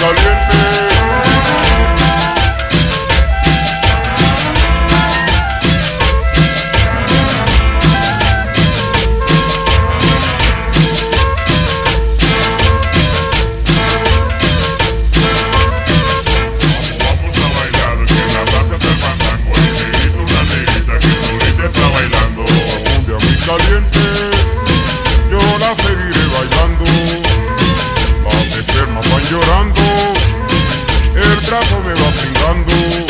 Cause I brazo me va pringando.